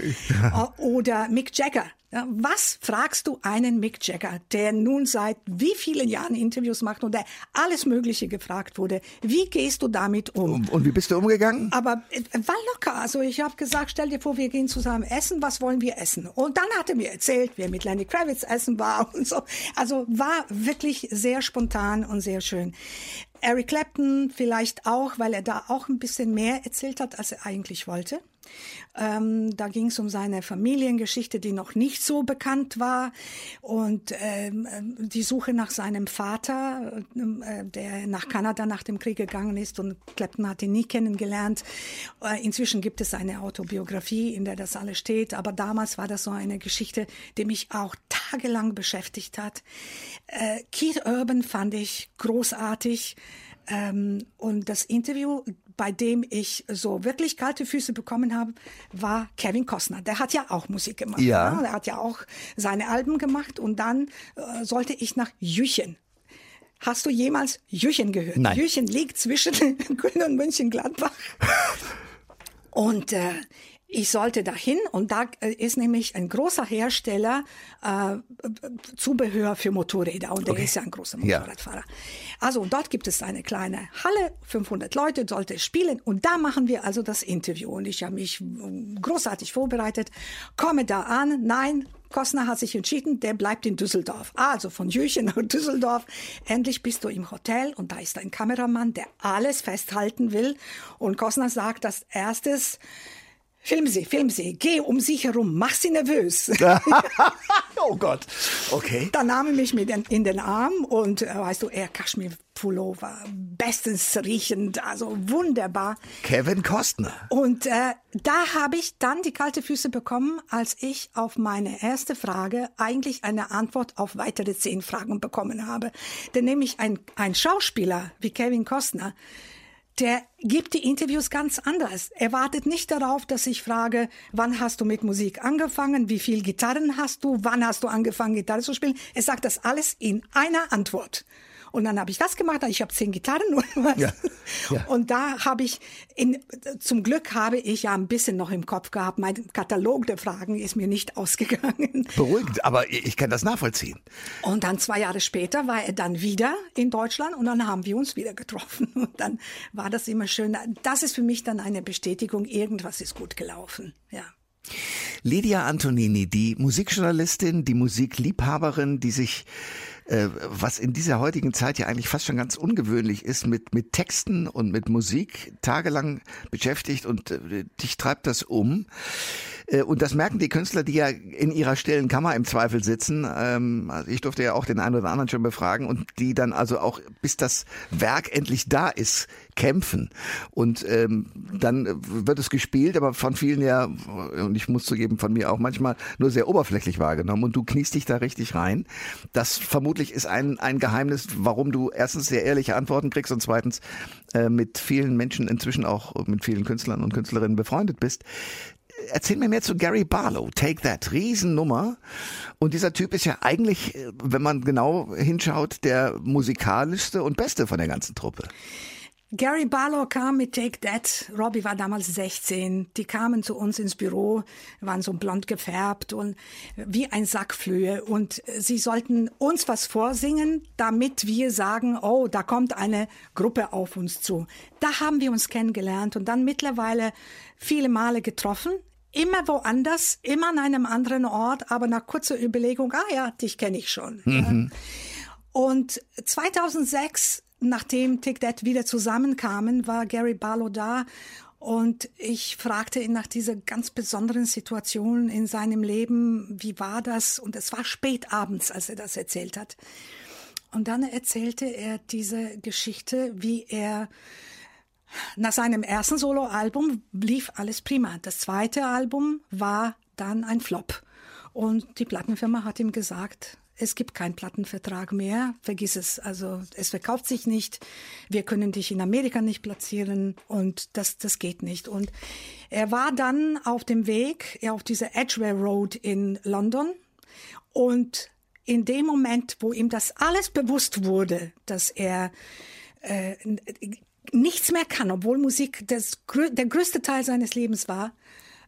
Oder Mick Jagger. Ja, Was fragst du einen Mick Jagger, der nun seit wie vielen Jahren Interviews macht und der alles Mögliche gefragt wurde? Wie gehst du damit um? Und, wie bist du umgegangen? Aber äh, war locker. Also ich habe gesagt, stell dir vor, wir gehen zusammen essen. Was wollen wir essen? Und dann hat er mir erzählt, wer mit Lenny Kravitz essen war und so. Also war wirklich sehr spontan und sehr schön. Eric Clapton vielleicht auch, weil er da auch ein bisschen mehr erzählt hat, als er eigentlich wollte. Ähm, da ging es um seine Familiengeschichte, die noch nicht so bekannt war und ähm, ähm, die Suche nach seinem Vater, ähm, äh, der nach Kanada nach dem Krieg gegangen ist und Clapton hat ihn nie kennengelernt. Äh, inzwischen gibt es eine Autobiografie, in der das alles steht, aber damals war das so eine Geschichte, die mich auch tagelang beschäftigt hat. Äh, Keith Urban fand ich großartig. Ähm, und das Interview, bei dem ich so wirklich kalte Füße bekommen habe, war Kevin Costner. Der hat ja auch Musik gemacht. Ja. ne? Der hat ja auch seine Alben gemacht. Und dann äh, sollte ich nach Jüchen. Hast du jemals Jüchen gehört? Nein. Jüchen liegt zwischen Köln und München-Gladbach. Und äh, ich sollte dahin und da äh, ist nämlich ein großer Hersteller äh, Zubehör für Motorräder und der ist ja ein großer Ja. Motorradfahrer. Also und dort gibt es eine kleine Halle, 500 Leute sollte spielen und da machen wir also das Interview und ich habe mich mm, großartig vorbereitet, komme da an, nein, Kostner hat sich entschieden, der bleibt in Düsseldorf. Also von Jüchen nach Düsseldorf. Endlich bist du im Hotel und da ist ein Kameramann, der alles festhalten will. Und Kostner sagt als erstes, Filmen Sie, filmen Sie, geh um sich herum, mach sie nervös. oh Gott. Okay. Dann nahm er mich mit in, den Arm und äh, weißt du, er Kaschmir-Pullover, bestens riechend, also wunderbar. Kevin Costner. Und äh, da habe ich dann die kalte Füße bekommen, als ich auf meine erste Frage eigentlich eine Antwort auf weitere zehn Fragen bekommen habe. Denn nämlich ein, ein Schauspieler wie Kevin Costner, der gibt die Interviews ganz anders. Er wartet nicht darauf, dass ich frage, wann hast du mit Musik angefangen, wie viel Gitarren hast du, wann hast du angefangen, Gitarre zu spielen. Er sagt das alles in einer Antwort. Und dann habe ich das gemacht. Ich habe zehn Gitarren und was. Ja, ja. Und da habe ich, in, zum Glück habe ich ja ein bisschen noch im Kopf gehabt. Mein Katalog der Fragen ist mir nicht ausgegangen. Beruhigend, aber ich kann das nachvollziehen. Und dann zwei Jahre später war er dann wieder in Deutschland und dann haben wir uns wieder getroffen. Und dann war das immer schön. Das ist für mich dann eine Bestätigung, irgendwas ist gut gelaufen. Ja. Lydia Antonini, die Musikjournalistin, die Musikliebhaberin, die sich äh, was in dieser heutigen Zeit ja eigentlich fast schon ganz ungewöhnlich ist, mit, mit Texten und mit Musik tagelang beschäftigt und äh, dich treibt das um. Äh, und das merken die Künstler, die ja in ihrer stillen Kammer im Zweifel sitzen. Ähm, also ich durfte ja auch den einen oder anderen schon befragen und die dann also auch, bis das Werk endlich da ist, kämpfen. Und ähm, dann wird es gespielt, aber von vielen ja, und ich muss zugeben, von mir auch manchmal nur sehr oberflächlich wahrgenommen. Und du kniest dich da richtig rein. Das vermutlich ist ein, ein Geheimnis, warum du erstens sehr ehrliche Antworten kriegst und zweitens äh, mit vielen Menschen inzwischen auch mit vielen Künstlern und Künstlerinnen befreundet bist erzähl mir mehr zu Gary Barlow. Take That. Riesennummer. Und dieser Typ ist ja eigentlich, wenn man genau hinschaut, der musikalischste und beste von der ganzen Truppe. Gary Barlow kam mit Take That. Robbie war damals 16. Die kamen zu uns ins Büro, waren so blond gefärbt und wie ein Sackflöhe. Und sie sollten uns was vorsingen, damit wir sagen, oh, da kommt eine Gruppe auf uns zu. Da haben wir uns kennengelernt und dann mittlerweile viele Male getroffen immer woanders, immer an einem anderen Ort, aber nach kurzer Überlegung, ah ja, dich kenne ich schon. Mhm. Ja. Und 2006, nachdem Tick That wieder zusammenkamen, war Gary Barlow da und ich fragte ihn nach dieser ganz besonderen Situation in seinem Leben, wie war das? Und es war spät abends, als er das erzählt hat. Und dann erzählte er diese Geschichte, wie er nach seinem ersten Soloalbum lief alles prima. Das zweite Album war dann ein Flop. Und die Plattenfirma hat ihm gesagt, es gibt keinen Plattenvertrag mehr, vergiss es. Also es verkauft sich nicht, wir können dich in Amerika nicht platzieren und das, das geht nicht. Und er war dann auf dem Weg auf dieser Edgware Road in London und in dem Moment, wo ihm das alles bewusst wurde, dass er äh, nichts mehr kann, obwohl Musik das, der größte Teil seines Lebens war,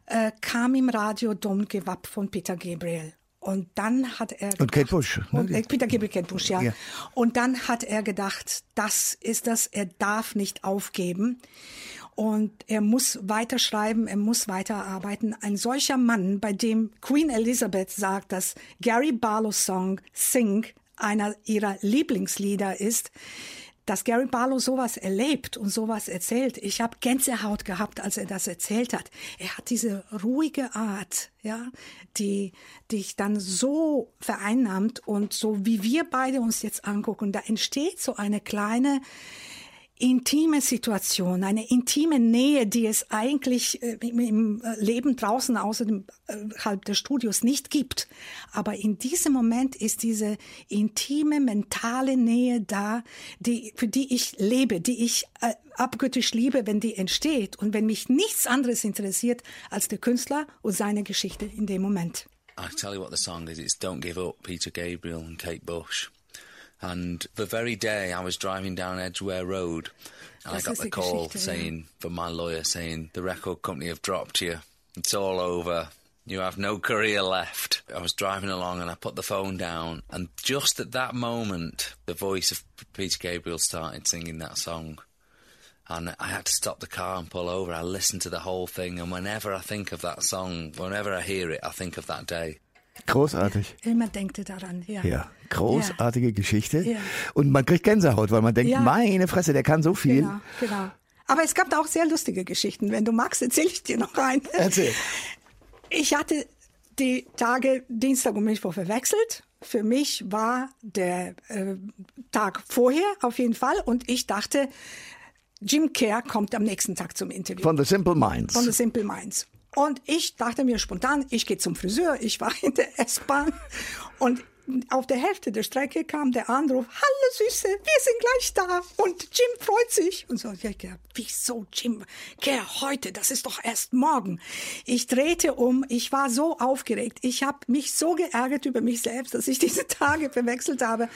äh, kam im Radio Give Up von Peter Gabriel. Und dann hat er gedacht, und Kate Bush. Ne? Und, äh, Peter Gabriel, Kate Bush, ja. ja. Und dann hat er gedacht, das ist das, er darf nicht aufgeben. Und er muss weiter schreiben, er muss weiter arbeiten. Ein solcher Mann, bei dem Queen Elizabeth sagt, dass Gary Barlow's Song Sing einer ihrer Lieblingslieder ist, dass Gary Barlow sowas erlebt und sowas erzählt. Ich habe Gänsehaut gehabt, als er das erzählt hat. Er hat diese ruhige Art, ja, die dich dann so vereinnahmt und so wie wir beide uns jetzt angucken, da entsteht so eine kleine intime Situation, eine intime Nähe, die es eigentlich äh, im äh, Leben draußen außerhalb äh, des Studios nicht gibt. Aber in diesem Moment ist diese intime mentale Nähe da, die, für die ich lebe, die ich abgöttisch liebe, wenn die entsteht und wenn mich nichts anderes interessiert als der Künstler und seine Geschichte in dem Moment. I'll tell you what the song is. It's Don't Give Up, Peter Gabriel and Kate Bush. And the very day I was driving down Edgware Road, and I got the call saying from my lawyer saying the record company have dropped you. It's all over. You have no career left. I was driving along and I put the phone down, and just at that moment, the voice of Peter Gabriel started singing that song. And I had to stop the car and pull over. I listened to the whole thing, and whenever I think of that song, whenever I hear it, I think of that day. Großartig. Immer denkt daran, ja. Ja, großartige ja. Geschichte. Ja. Und man kriegt Gänsehaut, weil man denkt, ja. meine Fresse, der kann so viel. Genau, genau. Aber es gab auch sehr lustige Geschichten. Wenn du magst, erzähle ich dir noch eine. Erzähl. Ich hatte die Tage Dienstag und Mittwoch verwechselt. Für mich war der äh, Tag vorher auf jeden Fall und ich dachte, Jim Kerr kommt am nächsten Tag zum Interview. Von The Simple Minds. Von The Simple Minds. Und ich dachte mir spontan, ich gehe zum Friseur. Ich war in der S-Bahn und auf der Hälfte der Strecke kam der Anruf, hallo Süße, wir sind gleich da und Jim freut sich. Und so, ich gedacht, wieso Jim Kerr heute? Das ist doch erst morgen. Ich drehte um, ich war so aufgeregt. Ich habe mich so geärgert über mich selbst, dass ich diese Tage verwechselt habe.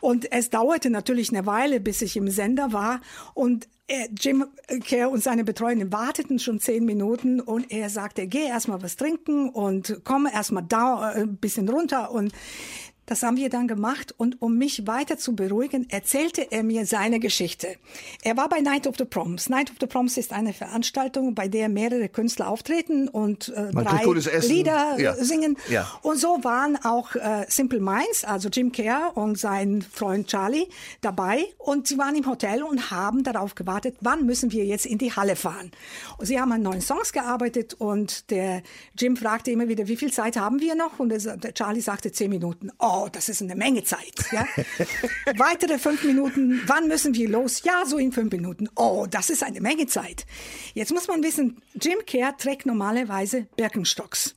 Und es dauerte natürlich eine Weile, bis ich im Sender war. Und äh, Jim Kerr und seine Betreuenden warteten schon zehn Minuten und er sagte, geh erstmal was trinken und komm erstmal da äh, ein bisschen runter. Und das haben wir dann gemacht und um mich weiter zu beruhigen, erzählte er mir seine Geschichte. Er war bei Night of the Proms. Night of the Proms ist eine Veranstaltung, bei der mehrere Künstler auftreten und äh, drei Lieder ja. singen. Ja. Und so waren auch äh, Simple Minds, also Jim Kerr und sein Freund Charlie dabei und sie waren im Hotel und haben darauf gewartet, wann müssen wir jetzt in die Halle fahren. Und sie haben an neuen Songs gearbeitet und der Jim fragte immer wieder, wie viel Zeit haben wir noch? Und der Charlie sagte zehn Minuten. Oh, oh, das ist eine Menge Zeit. Ja? Weitere fünf Minuten, wann müssen wir los? Ja, so in fünf Minuten. Oh, das ist eine Menge Zeit. Jetzt muss man wissen, Jim Kerr trägt normalerweise Birkenstocks.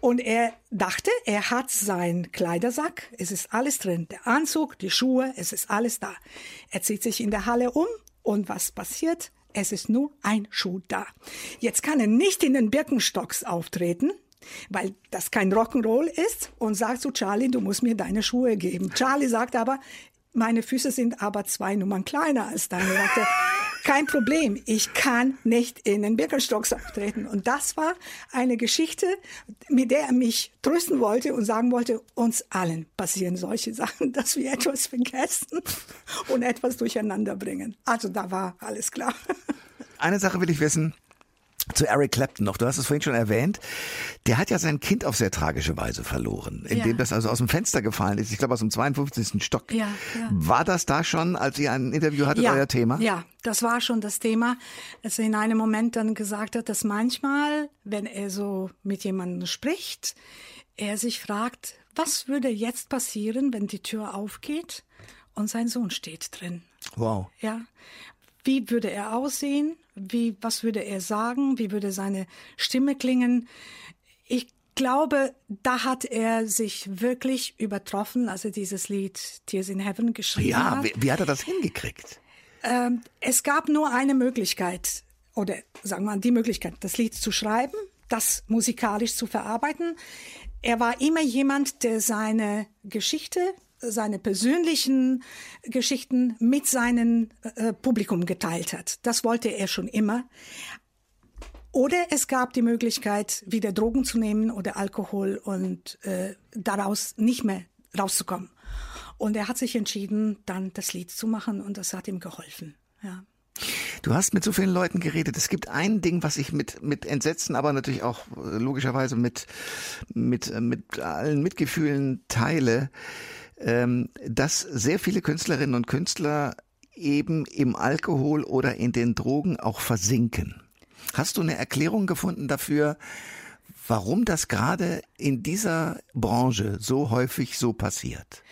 Und er dachte, er hat seinen Kleidersack, es ist alles drin, der Anzug, die Schuhe, es ist alles da. Er zieht sich in der Halle um und was passiert? Es ist nur ein Schuh da. Jetzt kann er nicht in den Birkenstocks auftreten, weil das kein Rock'n'Roll ist und sagt zu Charlie, du musst mir deine Schuhe geben. Charlie sagt aber, meine Füße sind aber zwei Nummern kleiner als deine. Sagte, kein Problem, ich kann nicht in den Birkenstocks auftreten. Und das war eine Geschichte, mit der er mich trösten wollte und sagen wollte, uns allen passieren solche Sachen, dass wir etwas vergessen und etwas durcheinander bringen. Also da war alles klar. Eine Sache will ich wissen zu Eric Clapton noch. Du hast es vorhin schon erwähnt. Der hat ja sein Kind auf sehr tragische Weise verloren, indem ja. das also aus dem Fenster gefallen ist. Ich glaube aus dem 52. Stock. Ja, ja. War das da schon, als ihr ein Interview hattet, ja, euer Thema? Ja, das war schon das Thema. Dass er in einem Moment dann gesagt hat, dass manchmal, wenn er so mit jemandem spricht, er sich fragt, was würde jetzt passieren, wenn die Tür aufgeht und sein Sohn steht drin? Wow. Ja. Wie würde er aussehen? Wie, was würde er sagen? Wie würde seine Stimme klingen? Ich glaube, da hat er sich wirklich übertroffen, als er dieses Lied Tears in Heaven geschrieben ja, hat. Ja, wie, wie, hat er das hingekriegt? Ähm, es gab nur eine Möglichkeit, oder sagen wir mal die Möglichkeit, das Lied zu schreiben, das musikalisch zu verarbeiten. Er war immer jemand, der seine Geschichte seine persönlichen Geschichten mit seinem äh, Publikum geteilt hat. Das wollte er schon immer. Oder es gab die Möglichkeit, wieder Drogen zu nehmen oder Alkohol und äh, daraus nicht mehr rauszukommen. Und er hat sich entschieden, dann das Lied zu machen und das hat ihm geholfen. Ja. Du hast mit so vielen Leuten geredet. Es gibt ein Ding, was ich mit, mit Entsetzen, aber natürlich auch äh, logischerweise mit, mit, äh, mit allen Mitgefühlen teile dass sehr viele Künstlerinnen und Künstler eben im Alkohol oder in den Drogen auch versinken. Hast du eine Erklärung gefunden dafür, warum das gerade in dieser Branche so häufig so passiert?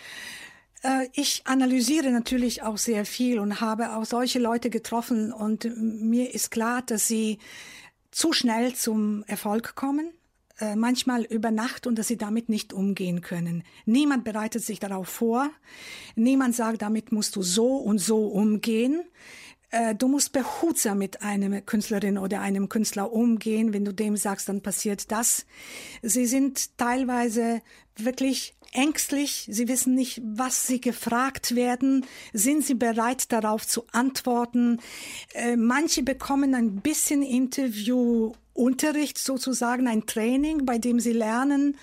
Äh, ich analysiere natürlich auch sehr viel und habe auch solche Leute getroffen und mir ist klar, dass sie zu schnell zum Erfolg kommen manchmal über Nacht und dass sie damit nicht umgehen können. Niemand bereitet sich darauf vor. Niemand sagt, damit musst du so und so umgehen. Äh, du musst behutsam mit einer Künstlerin oder einem Künstler umgehen. Wenn du dem sagst, dann passiert das. Sie sind teilweise wirklich ängstlich. Sie wissen nicht, was sie gefragt werden. Sind sie bereit, darauf zu antworten? Äh, manche bekommen ein bisschen Interview Unterricht sozusagen, ein Training, bei dem sie lernen,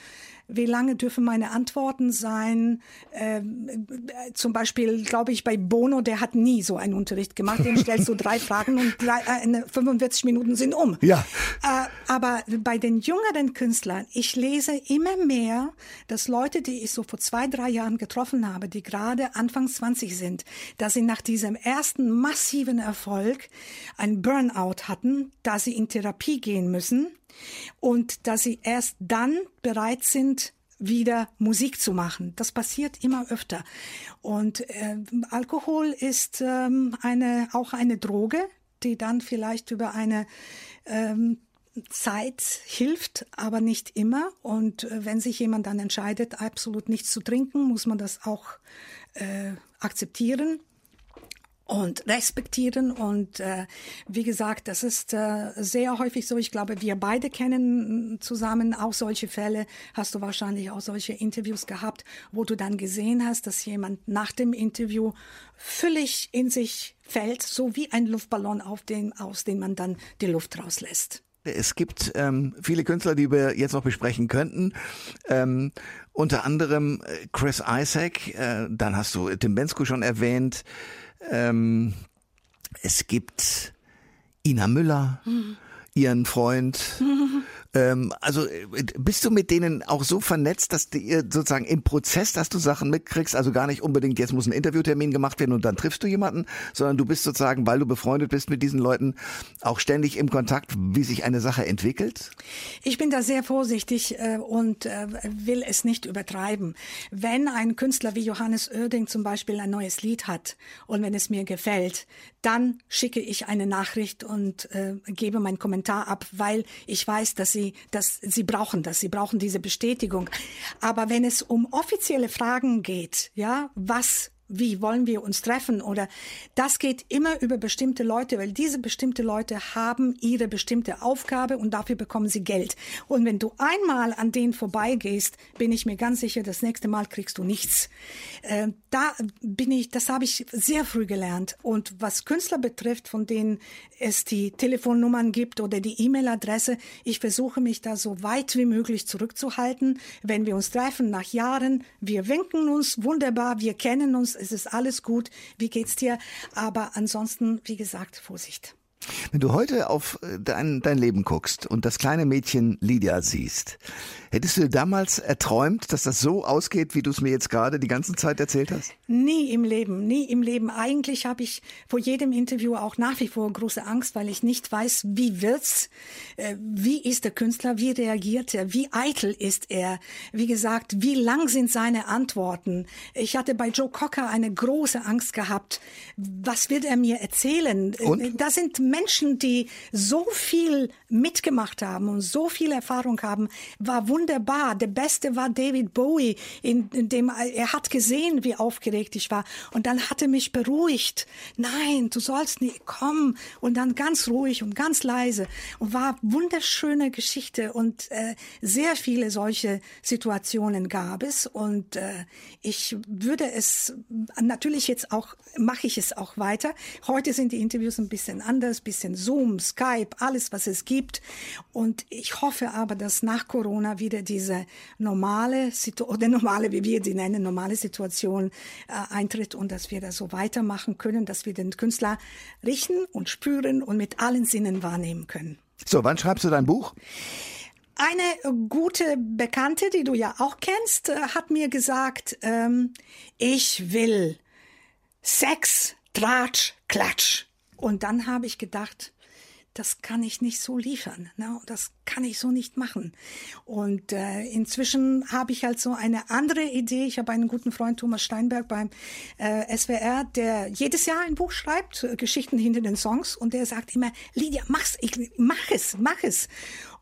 wie lange dürfen meine Antworten sein? Ähm, äh, zum Beispiel, glaube ich, bei Bono, der hat nie so einen Unterricht gemacht. Den stellst du drei Fragen und drei, äh, 45 Minuten sind um. Ja. Äh, aber bei den jüngeren Künstlern, ich lese immer mehr, dass Leute, die ich so vor zwei, drei Jahren getroffen habe, die gerade Anfang 20 sind, dass sie nach diesem ersten massiven Erfolg ein Burnout hatten, da sie in Therapie gehen müssen und dass sie erst dann bereit sind, wieder Musik zu machen. Das passiert immer öfter. Und äh, Alkohol ist ähm, eine, auch eine Droge, die dann vielleicht über eine ähm, Zeit hilft, aber nicht immer. Und äh, wenn sich jemand dann entscheidet, absolut nichts zu trinken, muss man das auch äh, akzeptieren. Und respektieren. Und äh, wie gesagt, das ist äh, sehr häufig so. Ich glaube, wir beide kennen zusammen auch solche Fälle. Hast du wahrscheinlich auch solche Interviews gehabt, wo du dann gesehen hast, dass jemand nach dem Interview völlig in sich fällt, so wie ein Luftballon, auf den, aus dem man dann die Luft rauslässt. Es gibt ähm, viele Künstler, die wir jetzt noch besprechen könnten. Ähm, unter anderem äh, Chris Isaac, äh, dann hast du Tim Bensko schon erwähnt. Ähm, es gibt Ina Müller, mhm. ihren Freund. Mhm. Ähm, also äh, bist du mit denen auch so vernetzt, dass ihr sozusagen im Prozess, dass du Sachen mitkriegst, also gar nicht unbedingt, jetzt muss ein Interviewtermin gemacht werden und dann triffst du jemanden, sondern du bist sozusagen, weil du befreundet bist mit diesen Leuten, auch ständig im Kontakt, wie sich eine Sache entwickelt? Ich bin da sehr vorsichtig äh, und äh, will es nicht übertreiben. Wenn ein Künstler wie Johannes Oerding zum Beispiel ein neues Lied hat und wenn es mir gefällt, dann schicke ich eine Nachricht und äh, gebe meinen Kommentar ab, weil ich weiß, dass sie, dass sie brauchen das, sie brauchen diese Bestätigung. Aber wenn es um offizielle Fragen geht, ja, was wie wollen wir uns treffen oder das geht immer über bestimmte Leute, weil diese bestimmte Leute haben ihre bestimmte Aufgabe und dafür bekommen sie Geld. Und wenn du einmal an denen vorbeigehst, bin ich mir ganz sicher, das nächste Mal kriegst du nichts. Äh, da bin ich, das habe ich sehr früh gelernt. Und was Künstler betrifft, von denen es die Telefonnummern gibt oder die E-Mail-Adresse, ich versuche mich da so weit wie möglich zurückzuhalten. Wenn wir uns treffen nach Jahren, wir winken uns wunderbar, wir kennen uns, es ist alles gut, wie geht's dir? Aber ansonsten, wie gesagt, Vorsicht. Wenn du heute auf äh, dein, dein Leben guckst und das kleine Mädchen Lydia siehst, hättest du damals erträumt, dass das so ausgeht, wie du es mir jetzt gerade die ganze Zeit erzählt hast? Nie im Leben, nie im Leben. Eigentlich habe ich vor jedem Interview auch nach wie vor große Angst, weil ich nicht weiß, wie wird's, äh, wie ist der Künstler, wie reagiert er, wie eitel ist er, wie gesagt, wie lang sind seine Antworten. Ich hatte bei Joe Cocker eine große Angst gehabt. Was wird er mir erzählen? Und? Das sind Menschen, die so viel mitgemacht haben und so viel Erfahrung haben, war wunderbar. Der Beste war David Bowie, in, in dem er hat gesehen, wie aufgeregt ich war. Und dann hat er mich beruhigt. Nein, du sollst nicht kommen. Und dann ganz ruhig und ganz leise. Und war wunderschöne Geschichte. Und äh, sehr viele solche Situationen gab es. Und äh, ich würde es natürlich jetzt auch, mache ich es auch weiter. Heute sind die Interviews ein bisschen anders bisschen Zoom, Skype, alles, was es gibt. Und ich hoffe aber, dass nach Corona wieder diese normale Situation, oder normale, wie wir sie nennen, normale Situation äh, eintritt und dass wir das so weitermachen können, dass wir den Künstler riechen und spüren und mit allen Sinnen wahrnehmen können. So, wann schreibst du dein Buch? Eine gute Bekannte, die du ja auch kennst, äh, hat mir gesagt, ähm, ich will Sex, Tratsch, Klatsch. Und dann habe ich gedacht, das kann ich nicht so liefern. Ne? Das kann ich so nicht machen. Und äh, inzwischen habe ich halt so eine andere Idee. Ich habe einen guten Freund, Thomas Steinberg beim äh, SWR, der jedes Jahr ein Buch schreibt, äh, Geschichten hinter den Songs. Und der sagt immer, Lydia, mach's, ich, mach es, mach es.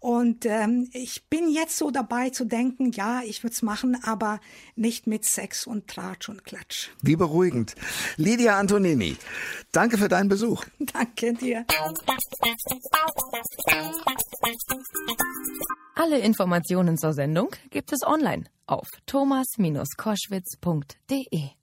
Und ähm, ich bin jetzt so dabei zu denken, ja, ich würde es machen, aber nicht mit Sex und Tratsch und Klatsch. Wie beruhigend. Lydia Antonini, danke für deinen Besuch. Danke dir. Alle Informationen zur Sendung gibt es online auf thomas-koschwitz.de.